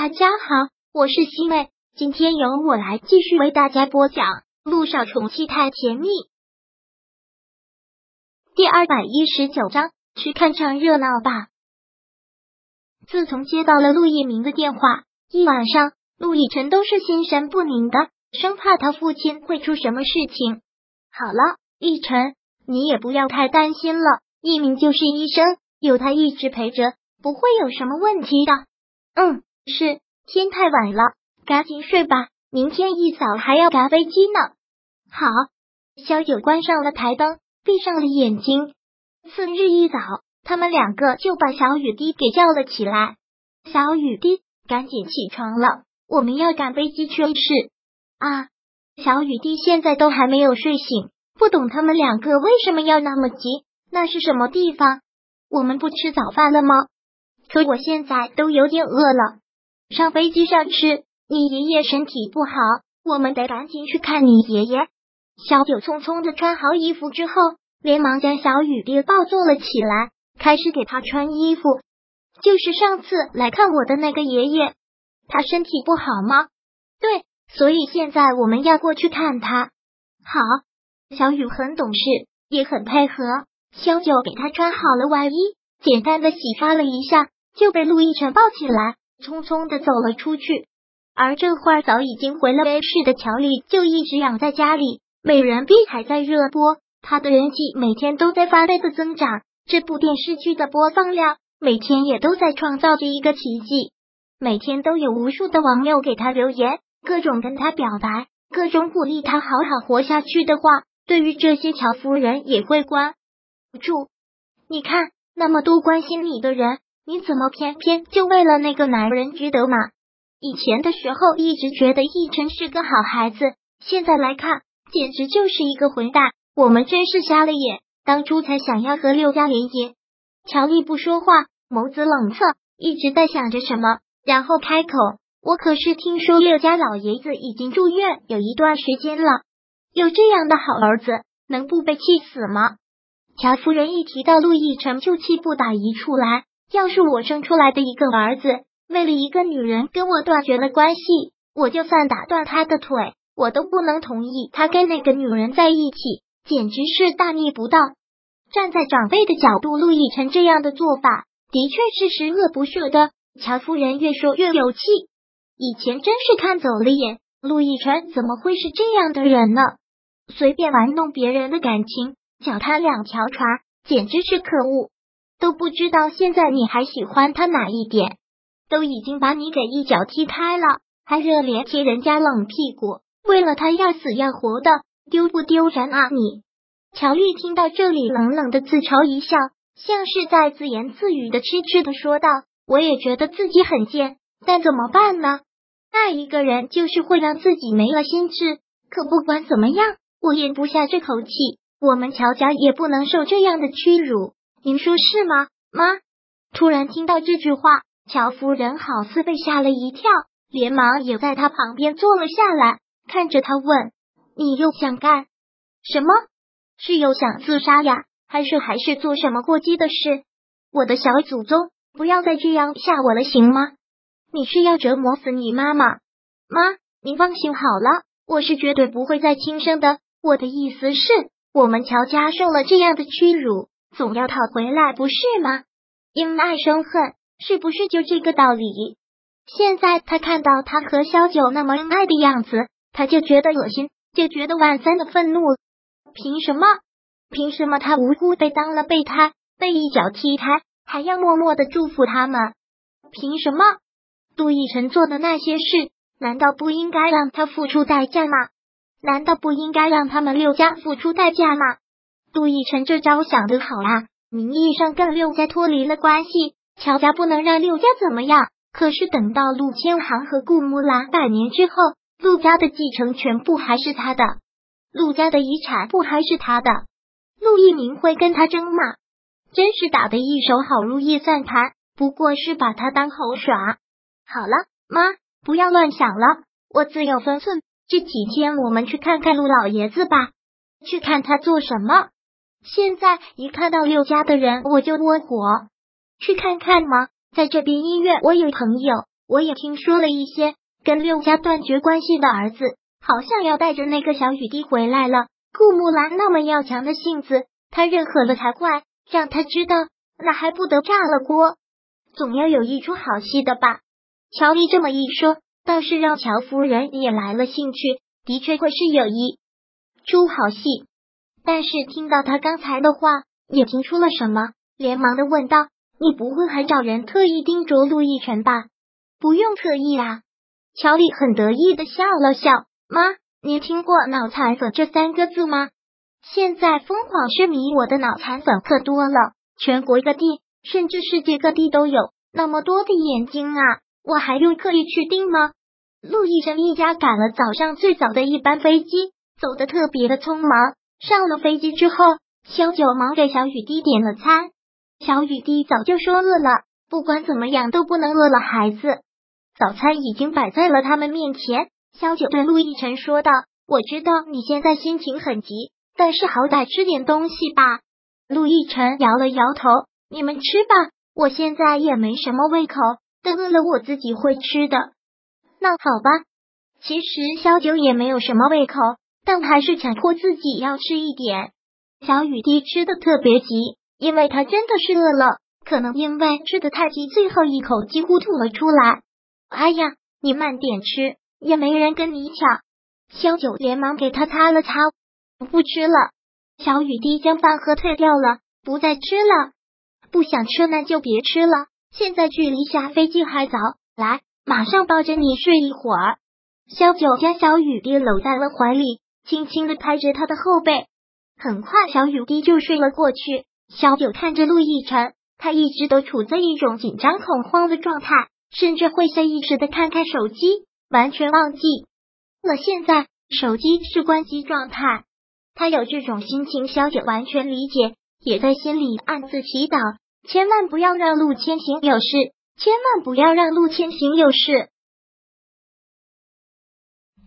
大家好，我是西妹，今天由我来继续为大家播讲《路上宠妻太甜蜜》第二百一十九章，去看场热闹吧。自从接到了陆一鸣的电话，一晚上陆亦辰都是心神不宁的，生怕他父亲会出什么事情。好了，亦辰，你也不要太担心了，一鸣就是医生，有他一直陪着，不会有什么问题的。嗯。是天太晚了，赶紧睡吧，明天一早还要赶飞机呢。好，小九关上了台灯，闭上了眼睛。次日一早，他们两个就把小雨滴给叫了起来。小雨滴，赶紧起床了，我们要赶飞机去市啊！小雨滴现在都还没有睡醒，不懂他们两个为什么要那么急。那是什么地方？我们不吃早饭了吗？可我现在都有点饿了。上飞机上吃，你爷爷身体不好，我们得赶紧去看你爷爷。小九匆匆的穿好衣服之后，连忙将小雨滴抱坐了起来，开始给他穿衣服。就是上次来看我的那个爷爷，他身体不好吗？对，所以现在我们要过去看他。好，小雨很懂事，也很配合。小九给他穿好了外衣，简单的洗刷了一下，就被陆亦辰抱起来。匆匆的走了出去，而这会儿早已经回了 A 市的乔丽就一直养在家里，《美人币》还在热播，她的人气每天都在翻倍的增长。这部电视剧的播放量每天也都在创造着一个奇迹，每天都有无数的网友给她留言，各种跟她表白，各种鼓励她好好活下去的话。对于这些乔夫人也会关注，你看那么多关心你的人。你怎么偏偏就为了那个男人值得吗？以前的时候一直觉得奕晨是个好孩子，现在来看简直就是一个混蛋。我们真是瞎了眼，当初才想要和六家联姻。乔丽不说话，眸子冷侧，一直在想着什么，然后开口：“我可是听说六家老爷子已经住院有一段时间了，有这样的好儿子，能不被气死吗？”乔夫人一提到陆奕晨，就气不打一处来。要是我生出来的一个儿子为了一个女人跟我断绝了关系，我就算打断他的腿，我都不能同意他跟那个女人在一起，简直是大逆不道。站在长辈的角度，陆亦辰这样的做法的确是十恶不赦的。乔夫人越说越有气，以前真是看走了眼，陆亦辰怎么会是这样的人呢？随便玩弄别人的感情，脚踏两条船，简直是可恶。都不知道现在你还喜欢他哪一点？都已经把你给一脚踢开了，还热脸贴人家冷屁股，为了他要死要活的，丢不丢人啊你？乔丽听到这里，冷冷的自嘲一笑，像是在自言自语的痴痴的说道：“我也觉得自己很贱，但怎么办呢？爱一个人就是会让自己没了心智。可不管怎么样，我咽不下这口气，我们乔家也不能受这样的屈辱。”您说是吗，妈？突然听到这句话，乔夫人好似被吓了一跳，连忙也在他旁边坐了下来，看着他问：“你又想干什么？是又想自杀呀，还是还是做什么过激的事？我的小祖宗，不要再这样吓我了，行吗？你是要折磨死你妈妈？妈，您放心好了，我是绝对不会再轻生的。我的意思是，我们乔家受了这样的屈辱。”总要讨回来，不是吗？因爱生恨，是不是就这个道理？现在他看到他和萧九那么恩爱的样子，他就觉得恶心，就觉得万分的愤怒。凭什么？凭什么他无辜被当了备胎，被一脚踢开，还要默默的祝福他们？凭什么？杜奕晨做的那些事，难道不应该让他付出代价吗？难道不应该让他们六家付出代价吗？杜奕晨这招想得好啊！名义上跟六家脱离了关系，乔家不能让六家怎么样。可是等到陆千行和顾木兰百年之后，陆家的继承全部还是他的，陆家的遗产不还是他的？陆一鸣会跟他争吗？真是打的一手好如意算盘，不过是把他当猴耍。好了，妈，不要乱想了，我自有分寸。这几天我们去看看陆老爷子吧，去看他做什么。现在一看到六家的人，我就窝火。去看看吗？在这边医院，我有朋友，我也听说了一些，跟六家断绝关系的儿子，好像要带着那个小雨滴回来了。顾木兰那么要强的性子，他认可了才怪。让他知道，那还不得炸了锅？总要有一出好戏的吧？乔丽这么一说，倒是让乔夫人也来了兴趣。的确会是有一出好戏，但是听到他刚才的话，也听出了什么，连忙的问道：“你不会还找人特意盯着陆亦辰吧？”“不用特意啊。”乔丽很得意的笑了笑。“妈，你听过脑残粉这三个字吗？现在疯狂痴迷我的脑残粉可多了，全国各地，甚至世界各地都有。那么多的眼睛啊，我还用刻意去盯吗？”陆亦辰一家赶了早上最早的一班飞机，走的特别的匆忙。上了飞机之后，萧九忙给小雨滴点了餐。小雨滴早就说饿了，不管怎么样都不能饿了孩子。早餐已经摆在了他们面前。萧九对陆亦辰说道：“我知道你现在心情很急，但是好歹吃点东西吧。”陆亦辰摇了摇头：“你们吃吧，我现在也没什么胃口，等饿了我自己会吃的。”那好吧，其实小九也没有什么胃口，但还是强迫自己要吃一点。小雨滴吃的特别急，因为他真的是饿了，可能因为吃的太急，最后一口几乎吐了出来。哎呀，你慢点吃，也没人跟你抢。萧九连忙给他擦了擦，不吃了。小雨滴将饭盒退掉了，不再吃了。不想吃那就别吃了，现在距离下飞机还早，来。马上抱着你睡一会儿。萧九将小雨滴搂在了怀里，轻轻的拍着他的后背。很快，小雨滴就睡了过去。小九看着陆亦辰，他一直都处在一种紧张恐慌的状态，甚至会下意识的看看手机，完全忘记了现在手机是关机状态。他有这种心情，小九完全理解，也在心里暗自祈祷，千万不要让陆千行有事。千万不要让陆千行有事。